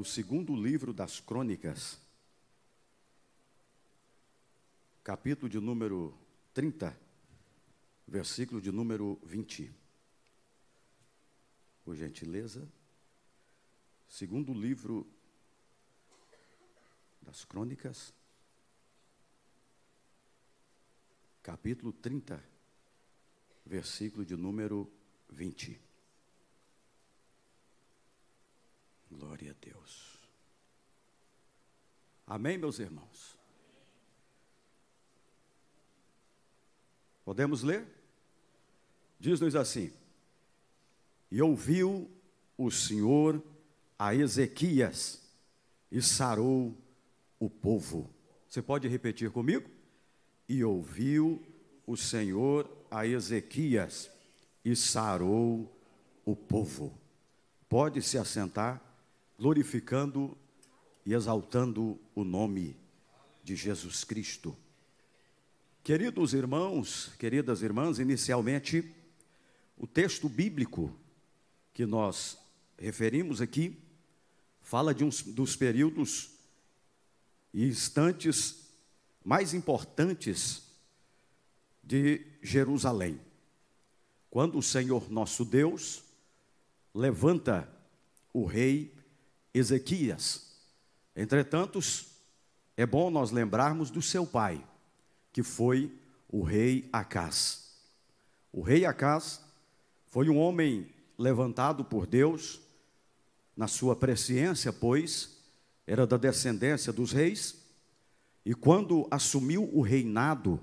no segundo livro das Crônicas, capítulo de número 30, versículo de número 20. Por gentileza, segundo livro das Crônicas, capítulo 30, versículo de número 20. Glória a Deus. Amém, meus irmãos? Podemos ler? Diz-nos assim: E ouviu o Senhor a Ezequias e sarou o povo. Você pode repetir comigo? E ouviu o Senhor a Ezequias e sarou o povo. Pode se assentar glorificando e exaltando o nome de Jesus Cristo. Queridos irmãos, queridas irmãs, inicialmente, o texto bíblico que nós referimos aqui fala de um dos períodos e instantes mais importantes de Jerusalém. Quando o Senhor nosso Deus levanta o rei Ezequias. Entretanto, é bom nós lembrarmos do seu pai, que foi o rei Acás. O rei Acás foi um homem levantado por Deus, na sua presciência, pois era da descendência dos reis, e quando assumiu o reinado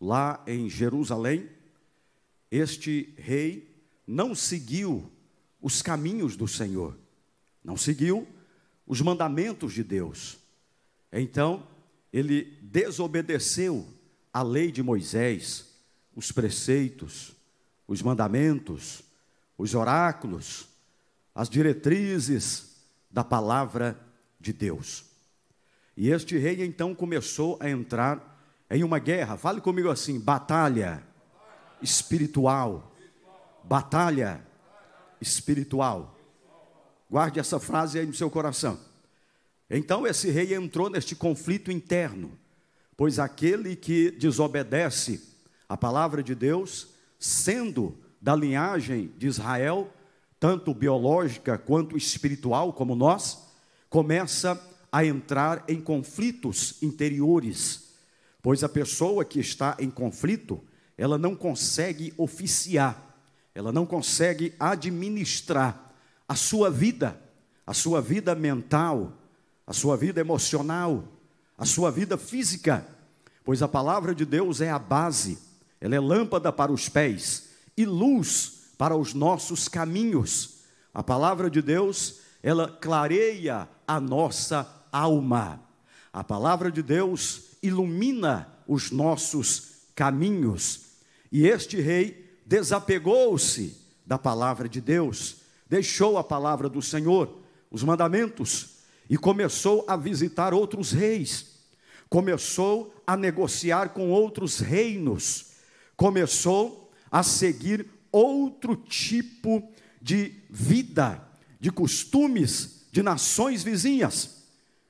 lá em Jerusalém, este rei não seguiu os caminhos do Senhor não seguiu os mandamentos de Deus. Então, ele desobedeceu a lei de Moisés, os preceitos, os mandamentos, os oráculos, as diretrizes da palavra de Deus. E este rei então começou a entrar em uma guerra. Fale comigo assim: batalha espiritual. Batalha espiritual. Guarde essa frase aí no seu coração. Então esse rei entrou neste conflito interno, pois aquele que desobedece a palavra de Deus, sendo da linhagem de Israel, tanto biológica quanto espiritual, como nós, começa a entrar em conflitos interiores, pois a pessoa que está em conflito, ela não consegue oficiar, ela não consegue administrar a sua vida, a sua vida mental, a sua vida emocional, a sua vida física, pois a palavra de Deus é a base, ela é lâmpada para os pés e luz para os nossos caminhos. A palavra de Deus, ela clareia a nossa alma. A palavra de Deus ilumina os nossos caminhos. E este rei desapegou-se da palavra de Deus deixou a palavra do Senhor, os mandamentos, e começou a visitar outros reis, começou a negociar com outros reinos, começou a seguir outro tipo de vida, de costumes de nações vizinhas.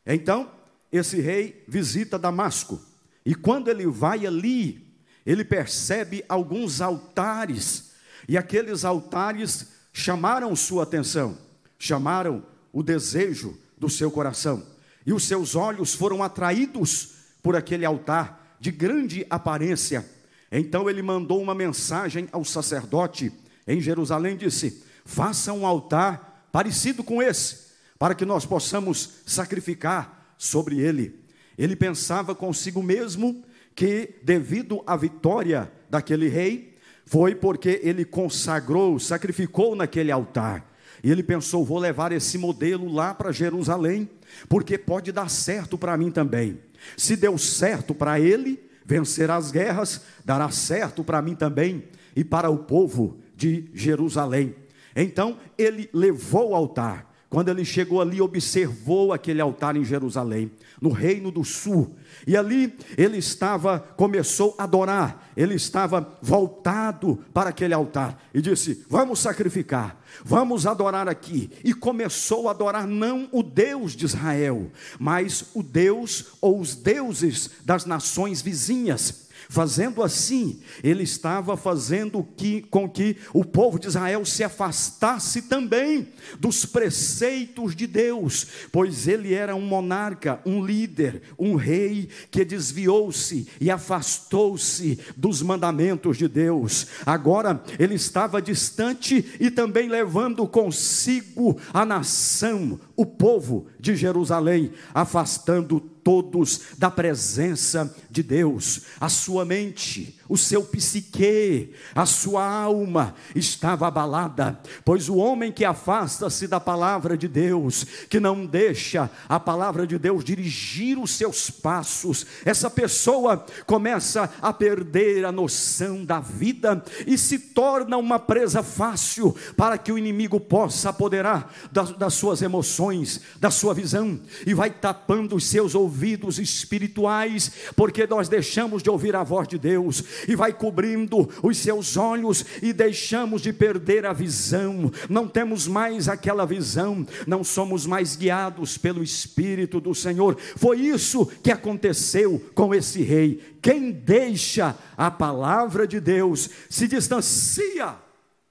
Então, esse rei visita Damasco, e quando ele vai ali, ele percebe alguns altares, e aqueles altares chamaram sua atenção, chamaram o desejo do seu coração, e os seus olhos foram atraídos por aquele altar de grande aparência. Então ele mandou uma mensagem ao sacerdote em Jerusalém disse: "Faça um altar parecido com esse, para que nós possamos sacrificar sobre ele". Ele pensava consigo mesmo que devido à vitória daquele rei, foi porque ele consagrou, sacrificou naquele altar. E ele pensou: vou levar esse modelo lá para Jerusalém, porque pode dar certo para mim também. Se deu certo para ele vencer as guerras, dará certo para mim também e para o povo de Jerusalém. Então ele levou o altar, quando ele chegou ali, observou aquele altar em Jerusalém, no reino do sul. E ali ele estava, começou a adorar, ele estava voltado para aquele altar e disse: Vamos sacrificar, vamos adorar aqui. E começou a adorar não o Deus de Israel, mas o Deus ou os deuses das nações vizinhas. Fazendo assim, ele estava fazendo que, com que o povo de Israel se afastasse também dos preceitos de Deus, pois ele era um monarca, um líder, um rei que desviou-se e afastou-se dos mandamentos de Deus. Agora ele estava distante e também levando consigo a nação, o povo de Jerusalém, afastando todos da presença de Deus. A sua mente, o seu psique, a sua alma estava abalada, pois o homem que afasta-se da palavra de Deus, que não deixa a palavra de Deus dirigir os seus passos, essa pessoa começa a perder a noção da vida e se torna uma presa fácil para que o inimigo possa apoderar das, das suas emoções, da sua visão e vai tapando os seus ouvidos espirituais, porque nós deixamos de ouvir a voz de Deus e vai cobrindo os seus olhos e deixamos de perder a visão. Não temos mais aquela visão, não somos mais guiados pelo Espírito do Senhor. Foi isso que aconteceu com esse rei. Quem deixa a palavra de Deus se distancia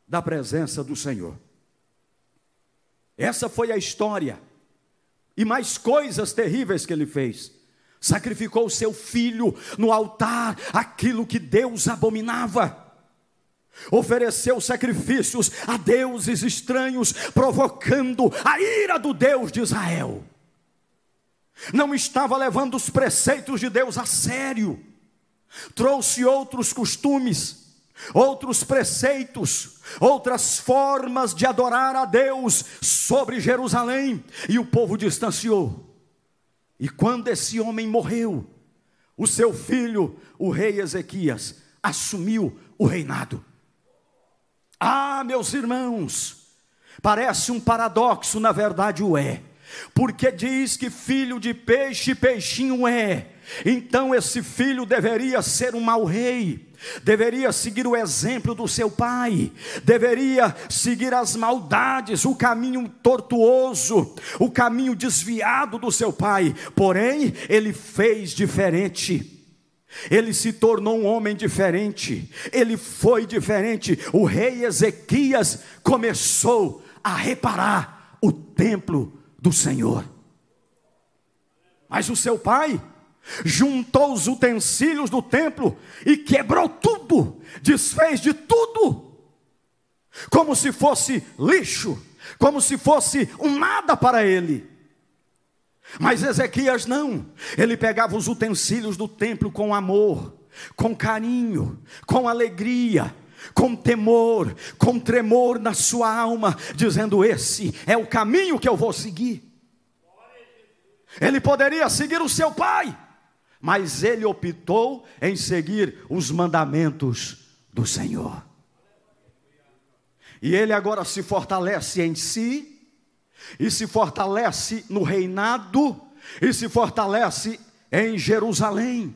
da presença do Senhor. Essa foi a história. E mais coisas terríveis que ele fez sacrificou o seu filho no altar, aquilo que Deus abominava. Ofereceu sacrifícios a deuses estranhos, provocando a ira do Deus de Israel. Não estava levando os preceitos de Deus a sério, trouxe outros costumes, outros preceitos, outras formas de adorar a Deus sobre Jerusalém, e o povo distanciou. E quando esse homem morreu, o seu filho, o rei Ezequias, assumiu o reinado. Ah, meus irmãos, parece um paradoxo, na verdade o é, porque diz que filho de peixe, peixinho é. Então esse filho deveria ser um mau rei deveria seguir o exemplo do seu pai, deveria seguir as maldades, o caminho tortuoso, o caminho desviado do seu pai, porém, ele fez diferente. Ele se tornou um homem diferente, ele foi diferente. O rei Ezequias começou a reparar o templo do Senhor. Mas o seu pai, juntou os utensílios do templo e quebrou tudo, desfez de tudo, como se fosse lixo, como se fosse um nada para ele. Mas Ezequias não, ele pegava os utensílios do templo com amor, com carinho, com alegria, com temor, com tremor na sua alma, dizendo: Esse é o caminho que eu vou seguir. Ele poderia seguir o seu pai, mas ele optou em seguir os mandamentos do Senhor. E ele agora se fortalece em si, e se fortalece no reinado, e se fortalece em Jerusalém.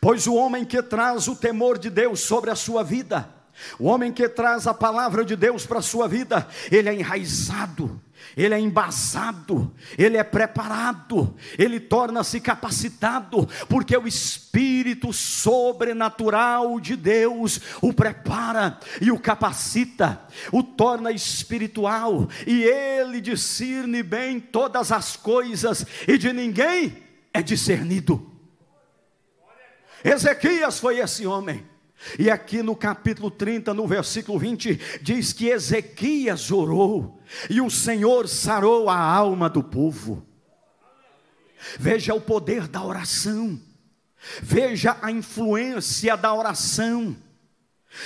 Pois o homem que traz o temor de Deus sobre a sua vida, o homem que traz a palavra de Deus para a sua vida, ele é enraizado, ele é embasado, ele é preparado, ele torna-se capacitado, porque o Espírito sobrenatural de Deus o prepara e o capacita, o torna espiritual, e ele discerne bem todas as coisas, e de ninguém é discernido. Ezequias foi esse homem. E aqui no capítulo 30, no versículo 20, diz que Ezequias orou e o Senhor sarou a alma do povo. Veja o poder da oração, veja a influência da oração.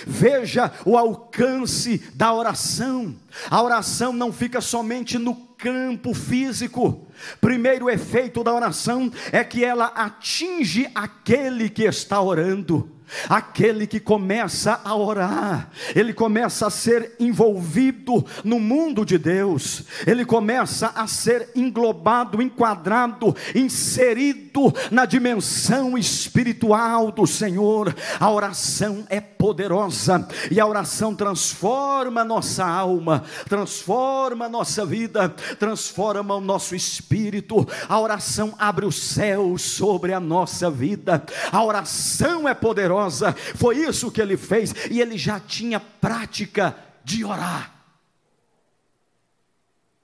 Veja o alcance da oração. A oração não fica somente no campo físico. Primeiro efeito da oração é que ela atinge aquele que está orando. Aquele que começa a orar, ele começa a ser envolvido no mundo de Deus, ele começa a ser englobado, enquadrado, inserido na dimensão espiritual do Senhor. A oração é poderosa e a oração transforma nossa alma, transforma nossa vida, transforma o nosso espírito. A oração abre o céu sobre a nossa vida. A oração é poderosa. Foi isso que ele fez e ele já tinha prática de orar.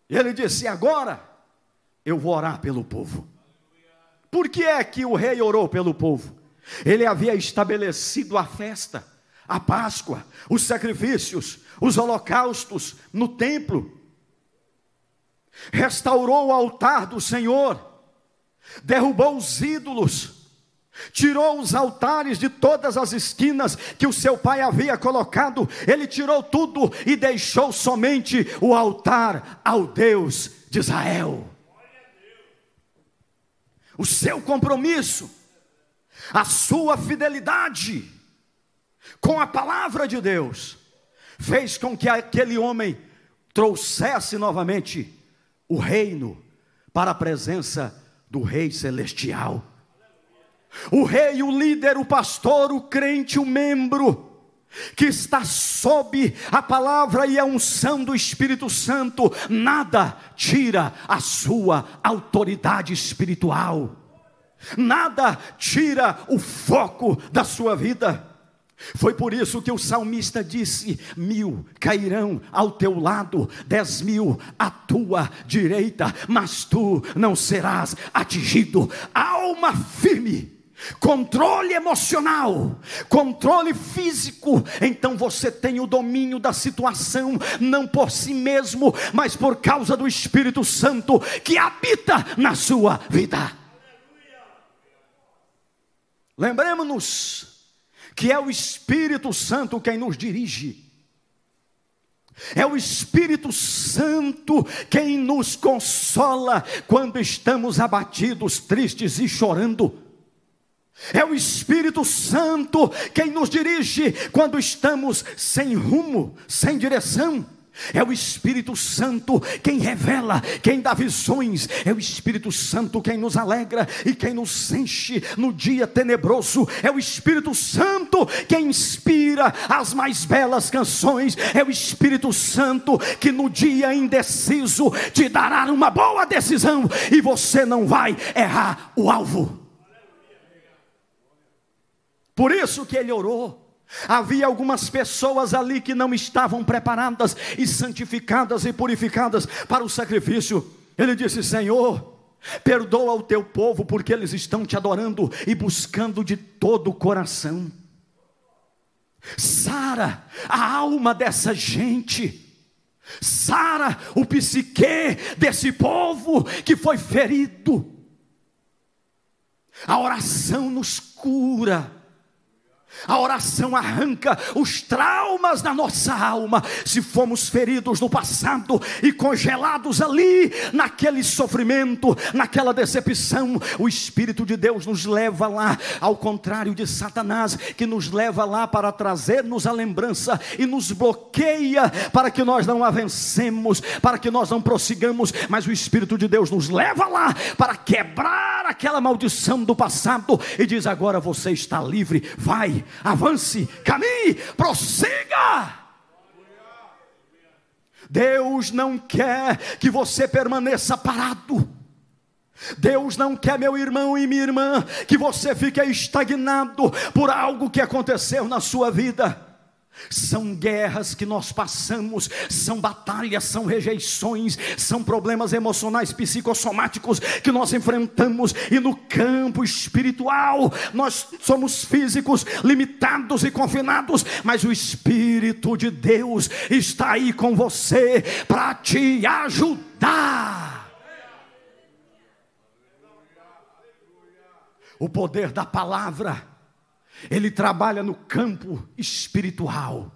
E ele disse: Agora eu vou orar pelo povo. Por que é que o rei orou pelo povo? Ele havia estabelecido a festa, a Páscoa, os sacrifícios, os holocaustos no templo. Restaurou o altar do Senhor, derrubou os ídolos, tirou os altares de todas as esquinas que o seu pai havia colocado, ele tirou tudo e deixou somente o altar ao Deus de Israel. O seu compromisso, a sua fidelidade com a palavra de Deus, fez com que aquele homem trouxesse novamente o reino para a presença do Rei Celestial. O rei, o líder, o pastor, o crente, o membro, que está sob a palavra e a unção do Espírito Santo, nada tira a sua autoridade espiritual, nada tira o foco da sua vida. Foi por isso que o salmista disse: mil cairão ao teu lado, dez mil à tua direita, mas tu não serás atingido. Alma firme controle emocional, controle físico, então você tem o domínio da situação, não por si mesmo, mas por causa do Espírito Santo que habita na sua vida. Lembremos-nos que é o Espírito Santo quem nos dirige. É o Espírito Santo quem nos consola quando estamos abatidos, tristes e chorando. É o Espírito Santo quem nos dirige quando estamos sem rumo, sem direção. É o Espírito Santo quem revela, quem dá visões. É o Espírito Santo quem nos alegra e quem nos enche no dia tenebroso. É o Espírito Santo quem inspira as mais belas canções. É o Espírito Santo que no dia indeciso te dará uma boa decisão e você não vai errar o alvo. Por isso que ele orou. Havia algumas pessoas ali que não estavam preparadas e santificadas e purificadas para o sacrifício. Ele disse: Senhor, perdoa o teu povo, porque eles estão te adorando e buscando de todo o coração. Sara a alma dessa gente, sara o psique desse povo que foi ferido. A oração nos cura a oração arranca os traumas da nossa alma. Se fomos feridos no passado e congelados ali, naquele sofrimento, naquela decepção, o Espírito de Deus nos leva lá, ao contrário de Satanás, que nos leva lá para trazer-nos a lembrança e nos bloqueia para que nós não avancemos, para que nós não prossigamos, mas o Espírito de Deus nos leva lá para quebrar aquela maldição do passado e diz: agora você está livre, vai avance, caminhe, prossiga. Deus não quer que você permaneça parado. Deus não quer, meu irmão e minha irmã, que você fique estagnado por algo que aconteceu na sua vida. São guerras que nós passamos, são batalhas, são rejeições, são problemas emocionais, psicossomáticos que nós enfrentamos, e no campo espiritual nós somos físicos, limitados e confinados, mas o Espírito de Deus está aí com você para te ajudar. O poder da palavra ele trabalha no campo espiritual.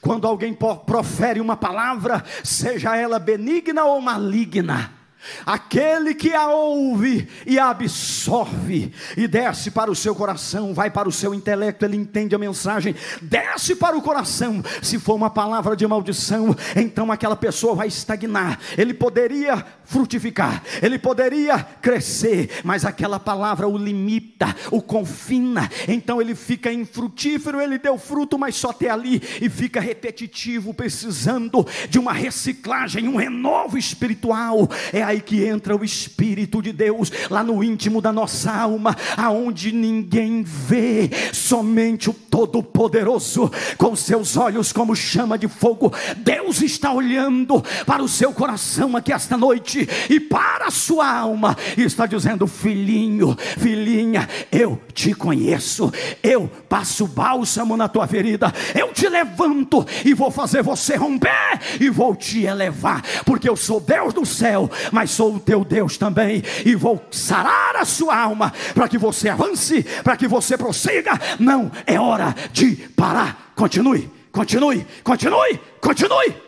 Quando alguém profere uma palavra, seja ela benigna ou maligna, Aquele que a ouve e a absorve e desce para o seu coração, vai para o seu intelecto, ele entende a mensagem, desce para o coração. Se for uma palavra de maldição, então aquela pessoa vai estagnar. Ele poderia frutificar, ele poderia crescer, mas aquela palavra o limita, o confina. Então ele fica infrutífero, ele deu fruto, mas só até ali e fica repetitivo, precisando de uma reciclagem, um renovo espiritual. É aí que entra o Espírito de Deus lá no íntimo da nossa alma, aonde ninguém vê, somente o Todo-Poderoso, com seus olhos como chama de fogo. Deus está olhando para o seu coração aqui esta noite e para a sua alma, e está dizendo: Filhinho, filhinha, eu te conheço, eu passo bálsamo na tua ferida, eu te levanto e vou fazer você romper e vou te elevar, porque eu sou Deus do céu, mas sou o teu Deus também, e vou sarar a sua alma, para que você avance, para que você prossiga. Não é hora de parar. Continue, continue, continue, continue.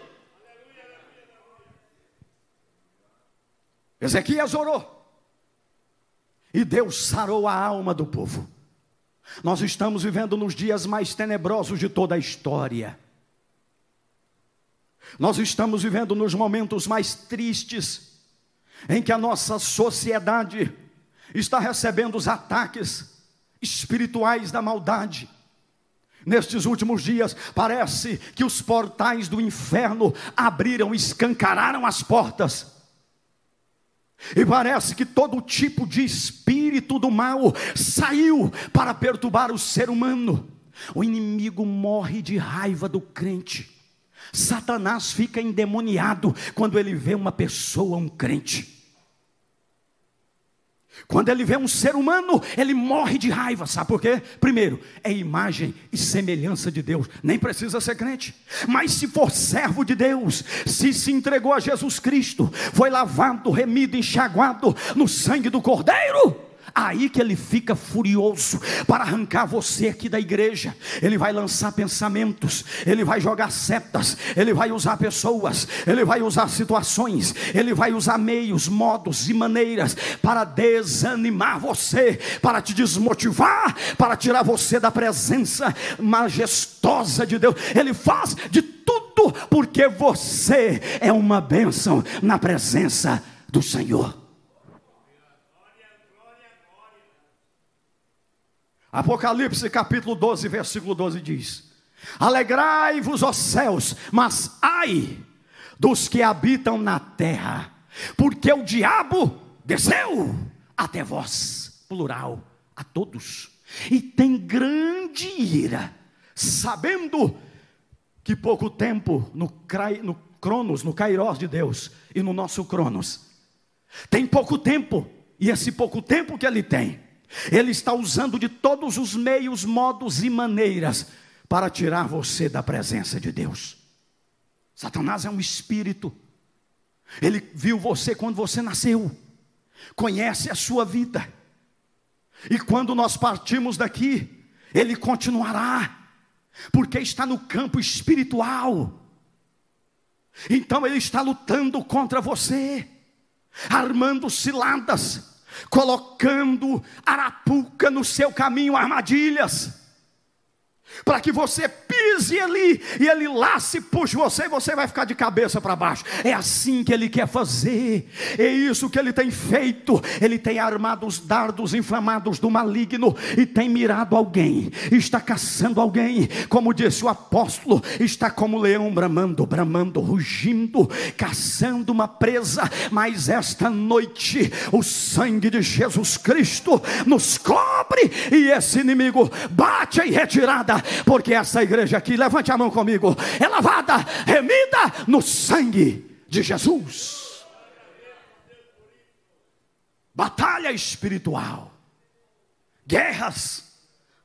Ezequias orou. E Deus sarou a alma do povo. Nós estamos vivendo nos dias mais tenebrosos de toda a história. Nós estamos vivendo nos momentos mais tristes em que a nossa sociedade está recebendo os ataques espirituais da maldade. Nestes últimos dias, parece que os portais do inferno abriram, escancararam as portas. E parece que todo tipo de espírito do mal saiu para perturbar o ser humano. O inimigo morre de raiva do crente. Satanás fica endemoniado quando ele vê uma pessoa, um crente. Quando ele vê um ser humano, ele morre de raiva, sabe por quê? Primeiro, é imagem e semelhança de Deus, nem precisa ser crente, mas se for servo de Deus, se se entregou a Jesus Cristo, foi lavado, remido, enxaguado no sangue do Cordeiro, Aí que ele fica furioso para arrancar você aqui da igreja. Ele vai lançar pensamentos, ele vai jogar setas, ele vai usar pessoas, ele vai usar situações, ele vai usar meios, modos e maneiras para desanimar você, para te desmotivar, para tirar você da presença majestosa de Deus. Ele faz de tudo porque você é uma bênção na presença do Senhor. Apocalipse capítulo 12, versículo 12 diz: Alegrai-vos, ó céus, mas ai dos que habitam na terra, porque o diabo desceu até vós, plural, a todos, e tem grande ira, sabendo que pouco tempo no, no Cronos, no Kairos de Deus e no nosso Cronos, tem pouco tempo, e esse pouco tempo que ele tem, ele está usando de todos os meios, modos e maneiras para tirar você da presença de Deus. Satanás é um espírito. Ele viu você quando você nasceu, conhece a sua vida. E quando nós partimos daqui, ele continuará, porque está no campo espiritual. Então ele está lutando contra você, armando ciladas colocando arapuca no seu caminho, armadilhas, para que você pise ali e ele lá se puxe você e você vai ficar de cabeça para baixo. É assim que ele quer fazer, é isso que ele tem feito. Ele tem armado os dardos inflamados do maligno e tem mirado alguém, está caçando alguém, como disse o apóstolo, está como leão bramando, bramando, rugindo, caçando uma presa. Mas esta noite, o sangue de Jesus Cristo nos cobre e esse inimigo bate em retirada, porque essa igreja aqui, levante a mão comigo, é lavada, remida no sangue de Jesus. Batalha espiritual, guerras,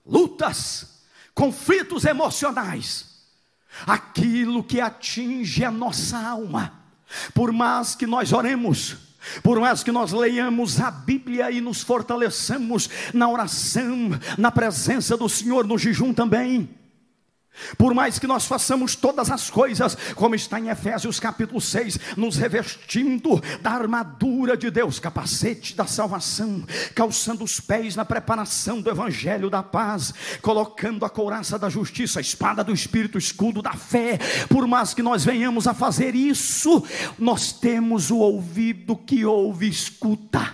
lutas, conflitos emocionais, aquilo que atinge a nossa alma, por mais que nós oremos, por mais que nós leiamos a Bíblia e nos fortaleçamos na oração, na presença do Senhor, no jejum também, Por mais que nós façamos todas as coisas, como está em Efésios capítulo 6, nos revestindo da armadura de Deus, capacete da salvação, calçando os pés na preparação do evangelho da paz, colocando a couraça da justiça, a espada do espírito, o escudo da fé. Por mais que nós venhamos a fazer isso, nós temos o ouvido que ouve escuta.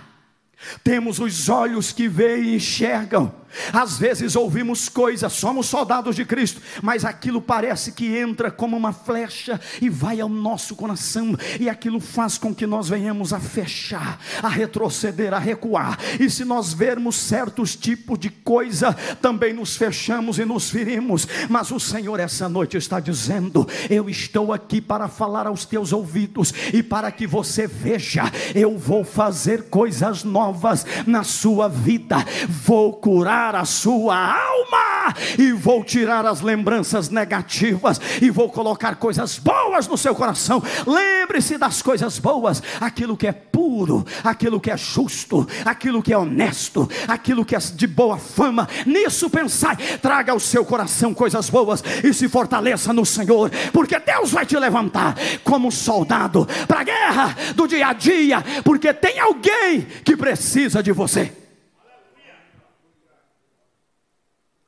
Temos os olhos que veem e enxergam, às vezes ouvimos coisas, somos soldados de Cristo, mas aquilo parece que entra como uma flecha e vai ao nosso coração, e aquilo faz com que nós venhamos a fechar, a retroceder, a recuar. E se nós vermos certos tipos de coisa, também nos fechamos e nos ferimos. Mas o Senhor essa noite está dizendo: Eu estou aqui para falar aos teus ouvidos e para que você veja, eu vou fazer coisas novas na sua vida, vou curar a sua alma, e vou tirar as lembranças negativas, e vou colocar coisas boas no seu coração. Lembre-se das coisas boas, aquilo que é puro, aquilo que é justo, aquilo que é honesto, aquilo que é de boa fama. Nisso pensai, traga ao seu coração coisas boas e se fortaleça no Senhor, porque Deus vai te levantar como soldado para a guerra do dia a dia, porque tem alguém que precisa de você.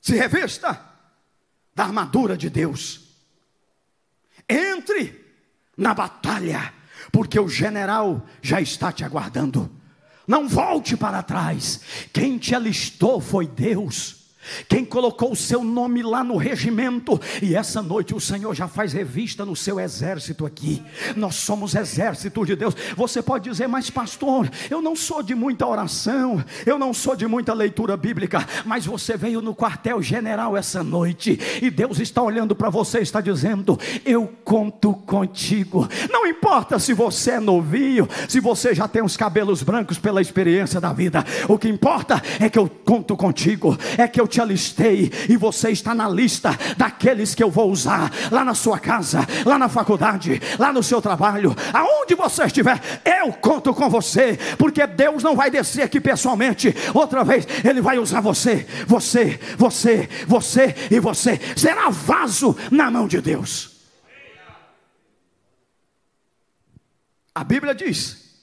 Se revista da armadura de Deus. Entre na batalha, porque o general já está te aguardando. Não volte para trás. Quem te alistou foi Deus. Quem colocou o seu nome lá no regimento, e essa noite o Senhor já faz revista no seu exército aqui. Nós somos exército de Deus. Você pode dizer, mas pastor, eu não sou de muita oração, eu não sou de muita leitura bíblica, mas você veio no quartel-general essa noite, e Deus está olhando para você e está dizendo: Eu conto contigo. Não importa se você é novinho, se você já tem os cabelos brancos pela experiência da vida, o que importa é que eu conto contigo, é que eu te alistei e você está na lista daqueles que eu vou usar lá na sua casa, lá na faculdade, lá no seu trabalho, aonde você estiver, eu conto com você, porque Deus não vai descer aqui pessoalmente, outra vez, Ele vai usar você, você, você, você e você, será vaso na mão de Deus. A Bíblia diz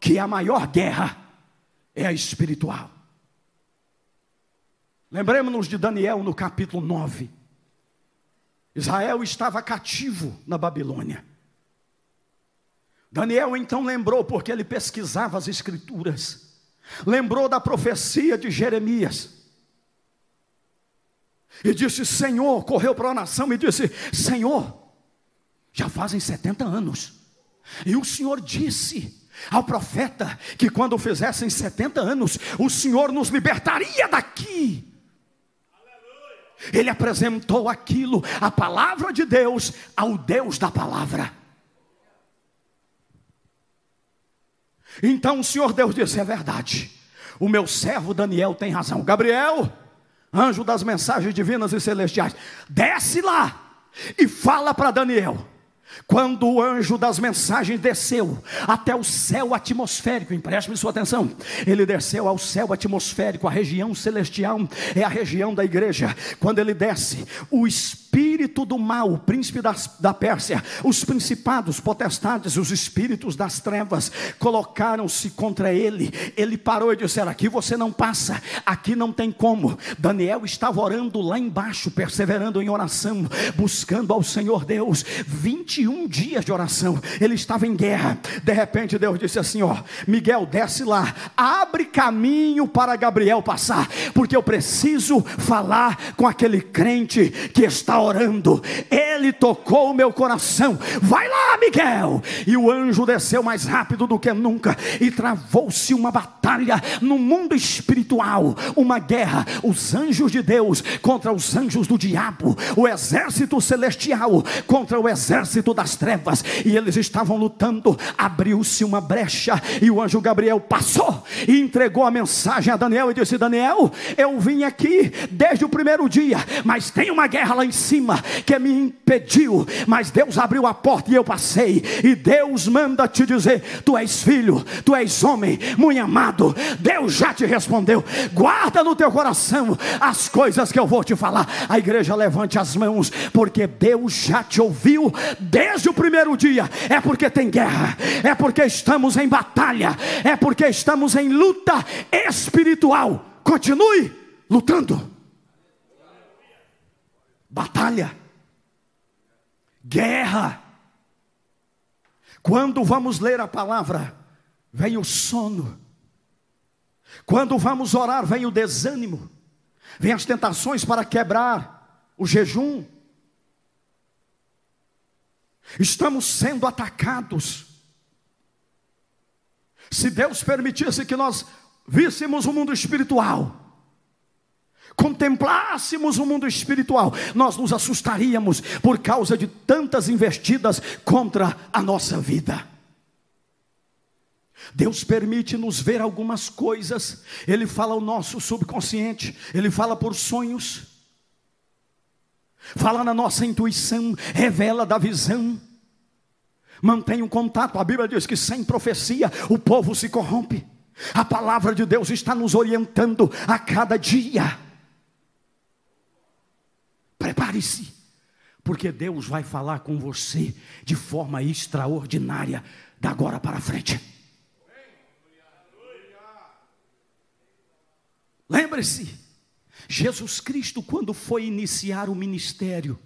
que a maior guerra é a espiritual. Lembremos-nos de Daniel no capítulo 9. Israel estava cativo na Babilônia. Daniel então lembrou, porque ele pesquisava as Escrituras, lembrou da profecia de Jeremias. E disse: Senhor, correu para a nação e disse: Senhor, já fazem 70 anos. E o Senhor disse ao profeta que quando fizessem 70 anos, o Senhor nos libertaria daqui. Ele apresentou aquilo, a palavra de Deus, ao Deus da palavra. Então o Senhor Deus disse: é verdade, o meu servo Daniel tem razão. Gabriel, anjo das mensagens divinas e celestiais, desce lá e fala para Daniel quando o anjo das mensagens desceu até o céu atmosférico, empreste-me sua atenção. Ele desceu ao céu atmosférico, a região celestial é a região da igreja. Quando ele desce, o espírito do mal, o príncipe das, da Pérsia, os principados, potestades, os espíritos das trevas colocaram-se contra ele. Ele parou e disse: Aqui você não passa, aqui não tem como. Daniel estava orando lá embaixo, perseverando em oração, buscando ao Senhor Deus. 21 21 dias de oração, ele estava em guerra. De repente, Deus disse assim: Ó, Miguel, desce lá, abre caminho para Gabriel passar, porque eu preciso falar com aquele crente que está orando. Ele tocou o meu coração. Vai lá, Miguel. E o anjo desceu mais rápido do que nunca e travou-se uma batalha no mundo espiritual, uma guerra. Os anjos de Deus contra os anjos do diabo, o exército celestial contra o exército das trevas e eles estavam lutando. Abriu-se uma brecha e o anjo Gabriel passou e entregou a mensagem a Daniel e disse: Daniel, eu vim aqui desde o primeiro dia, mas tem uma guerra lá em cima que me impediu, mas Deus abriu a porta e eu passei. E Deus manda te dizer: Tu és filho, tu és homem, muito amado. Deus já te respondeu. Guarda no teu coração as coisas que eu vou te falar. A igreja levante as mãos, porque Deus já te ouviu desde o primeiro dia. É porque tem guerra, é porque estamos em batalha, é porque estamos em luta espiritual. Continue lutando. Batalha, guerra. Quando vamos ler a palavra, vem o sono. Quando vamos orar, vem o desânimo. Vem as tentações para quebrar o jejum. Estamos sendo atacados. Se Deus permitisse que nós víssemos o mundo espiritual, contemplássemos o mundo espiritual, nós nos assustaríamos por causa de tantas investidas contra a nossa vida. Deus permite nos ver algumas coisas, Ele fala ao nosso subconsciente, Ele fala por sonhos, fala na nossa intuição, revela da visão. Mantenha um contato, a Bíblia diz que sem profecia o povo se corrompe. A palavra de Deus está nos orientando a cada dia. Prepare-se, porque Deus vai falar com você de forma extraordinária da agora para frente. Lembre-se, Jesus Cristo, quando foi iniciar o ministério,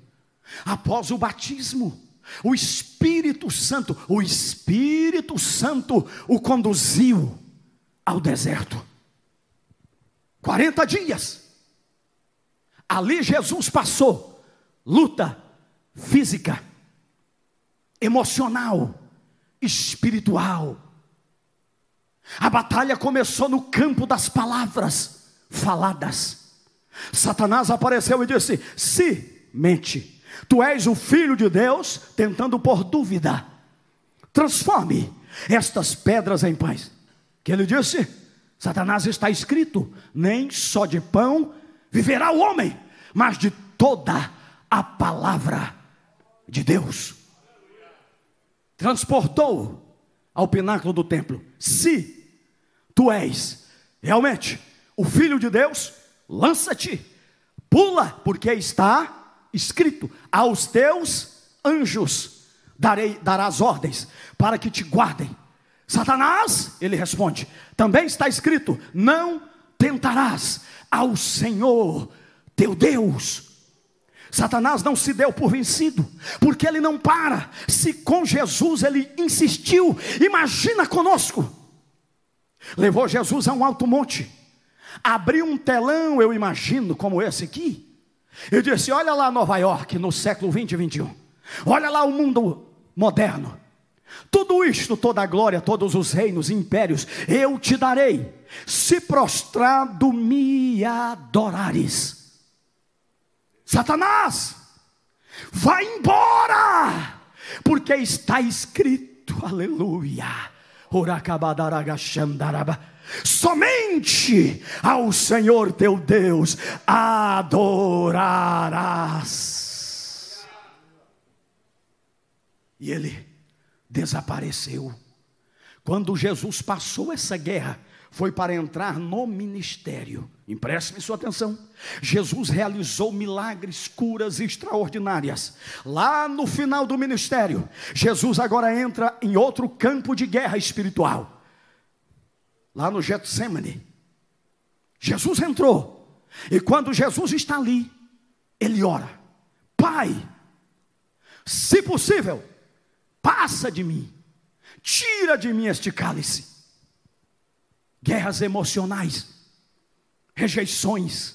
após o batismo, o Espírito Santo, o Espírito Santo o conduziu ao deserto. 40 dias. Ali Jesus passou luta física, emocional, espiritual. A batalha começou no campo das palavras faladas. Satanás apareceu e disse: Se mente, tu és o filho de Deus, tentando por dúvida, transforme estas pedras em pães. Que ele disse: Satanás está escrito: nem só de pão viverá o homem, mas de toda a palavra de Deus. Transportou ao pináculo do templo. Se tu és realmente o filho de Deus, lança-te, pula, porque está escrito: aos teus anjos darei darás ordens para que te guardem. Satanás, ele responde: também está escrito: não tentarás ao Senhor teu Deus. Satanás não se deu por vencido, porque ele não para. Se com Jesus ele insistiu, imagina conosco. Levou Jesus a um alto monte, abriu um telão, eu imagino, como esse aqui, e disse: Olha lá Nova York no século 20 e 21, olha lá o mundo moderno. Tudo isto, toda a glória, todos os reinos, impérios, eu te darei, se prostrado me adorares. Satanás, vai embora, porque está escrito, aleluia, somente ao Senhor teu Deus adorarás. E ele desapareceu. Quando Jesus passou essa guerra, foi para entrar no ministério. Empreste-me sua atenção. Jesus realizou milagres, curas extraordinárias. Lá no final do ministério, Jesus agora entra em outro campo de guerra espiritual. Lá no Getsemane. Jesus entrou. E quando Jesus está ali, ele ora: Pai, se possível, passa de mim, tira de mim este cálice. Guerras emocionais, rejeições,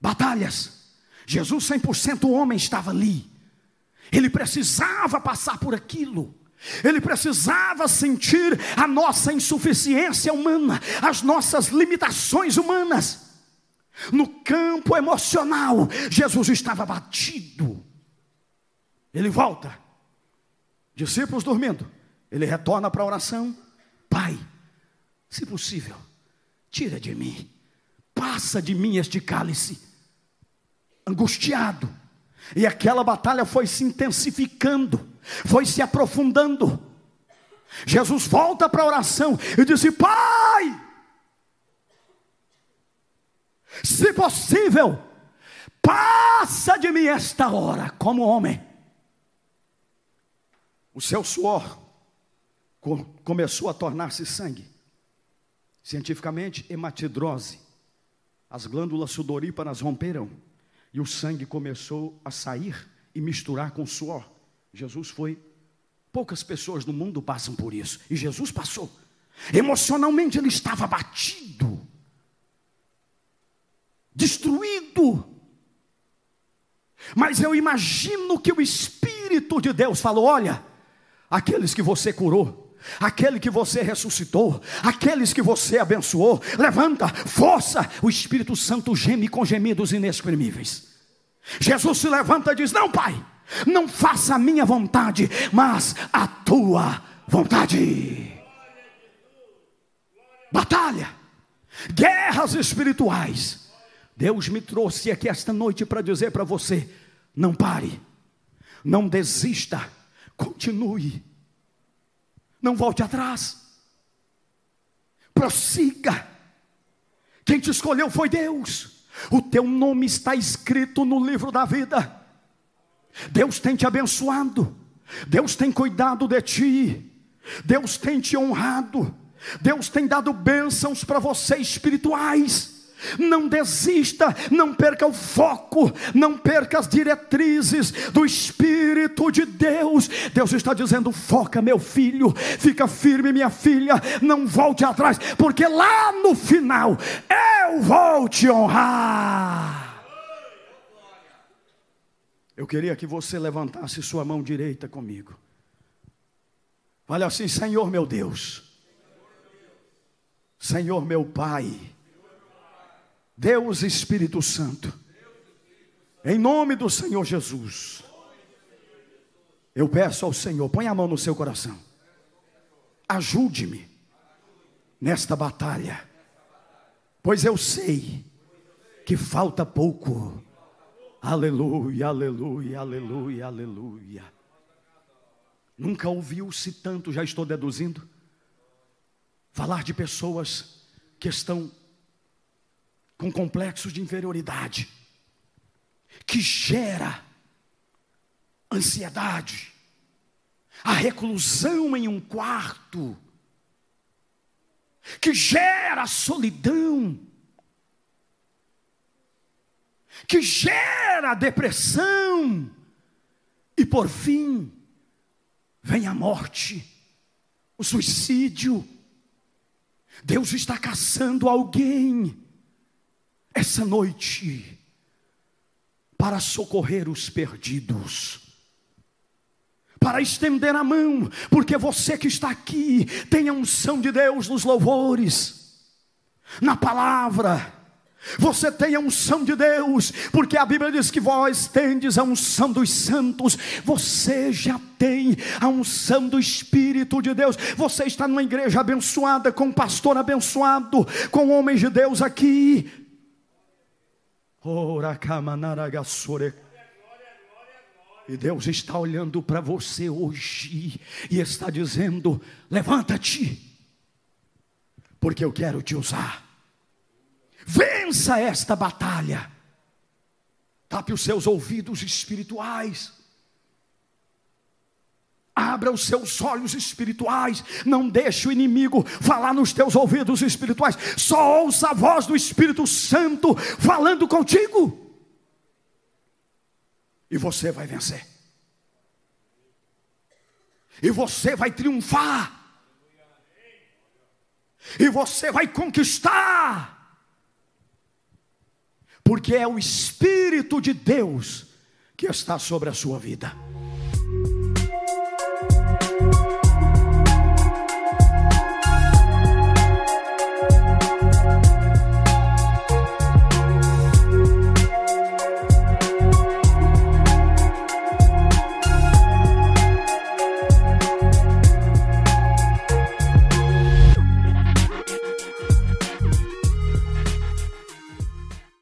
batalhas. Jesus, 100% homem, estava ali. Ele precisava passar por aquilo. Ele precisava sentir a nossa insuficiência humana, as nossas limitações humanas. No campo emocional, Jesus estava batido. Ele volta discípulos dormindo, ele retorna para a oração: Pai, se possível, tira de mim, passa de mim este cálice. angustiado. E aquela batalha foi se intensificando, foi se aprofundando. Jesus volta para a oração e diz: Pai, se possível, passa de mim esta hora, como homem. O seu suor começou a tornar-se sangue. Cientificamente, hematidrose. As glândulas sudoríparas romperam e o sangue começou a sair e misturar com suor. Jesus foi. Poucas pessoas no mundo passam por isso. E Jesus passou. Emocionalmente ele estava abatido, destruído. Mas eu imagino que o Espírito de Deus falou: olha, aqueles que você curou, aquele que você ressuscitou, aqueles que você abençoou, levanta, força, o Espírito Santo geme com gemidos inexprimíveis. Jesus se levanta e diz: Não, Pai, não faça a minha vontade, mas a tua vontade. Batalha, guerras espirituais. Deus me trouxe aqui esta noite para dizer para você: não pare, não desista, continue não volte atrás. Prossiga. Quem te escolheu foi Deus. O teu nome está escrito no livro da vida. Deus tem te abençoado. Deus tem cuidado de ti. Deus tem te honrado. Deus tem dado bênçãos para você espirituais. Não desista, não perca o foco, não perca as diretrizes do Espírito de Deus. Deus está dizendo: foca, meu filho, fica firme, minha filha, não volte atrás, porque lá no final eu vou te honrar. Eu queria que você levantasse sua mão direita comigo. Fale assim, Senhor meu Deus, Senhor meu Pai. Deus Espírito Santo, em nome do Senhor Jesus, eu peço ao Senhor, põe a mão no seu coração, ajude-me nesta batalha, pois eu sei que falta pouco. Aleluia, aleluia, aleluia, aleluia. Nunca ouviu-se tanto, já estou deduzindo, falar de pessoas que estão com complexos de inferioridade, que gera ansiedade, a reclusão em um quarto, que gera solidão, que gera depressão, e por fim, vem a morte, o suicídio. Deus está caçando alguém essa noite para socorrer os perdidos. Para estender a mão, porque você que está aqui tem a unção de Deus nos louvores, na palavra, você tem a unção de Deus, porque a Bíblia diz que vós tendes a unção dos santos, você já tem a unção do Espírito de Deus. Você está numa igreja abençoada, com um pastor abençoado, com homens de Deus aqui. E Deus está olhando para você hoje e está dizendo: levanta-te, porque eu quero te usar. Vença esta batalha. Tape os seus ouvidos espirituais. Abra os seus olhos espirituais, não deixe o inimigo falar nos teus ouvidos espirituais, só ouça a voz do Espírito Santo falando contigo, e você vai vencer, e você vai triunfar, e você vai conquistar, porque é o Espírito de Deus que está sobre a sua vida.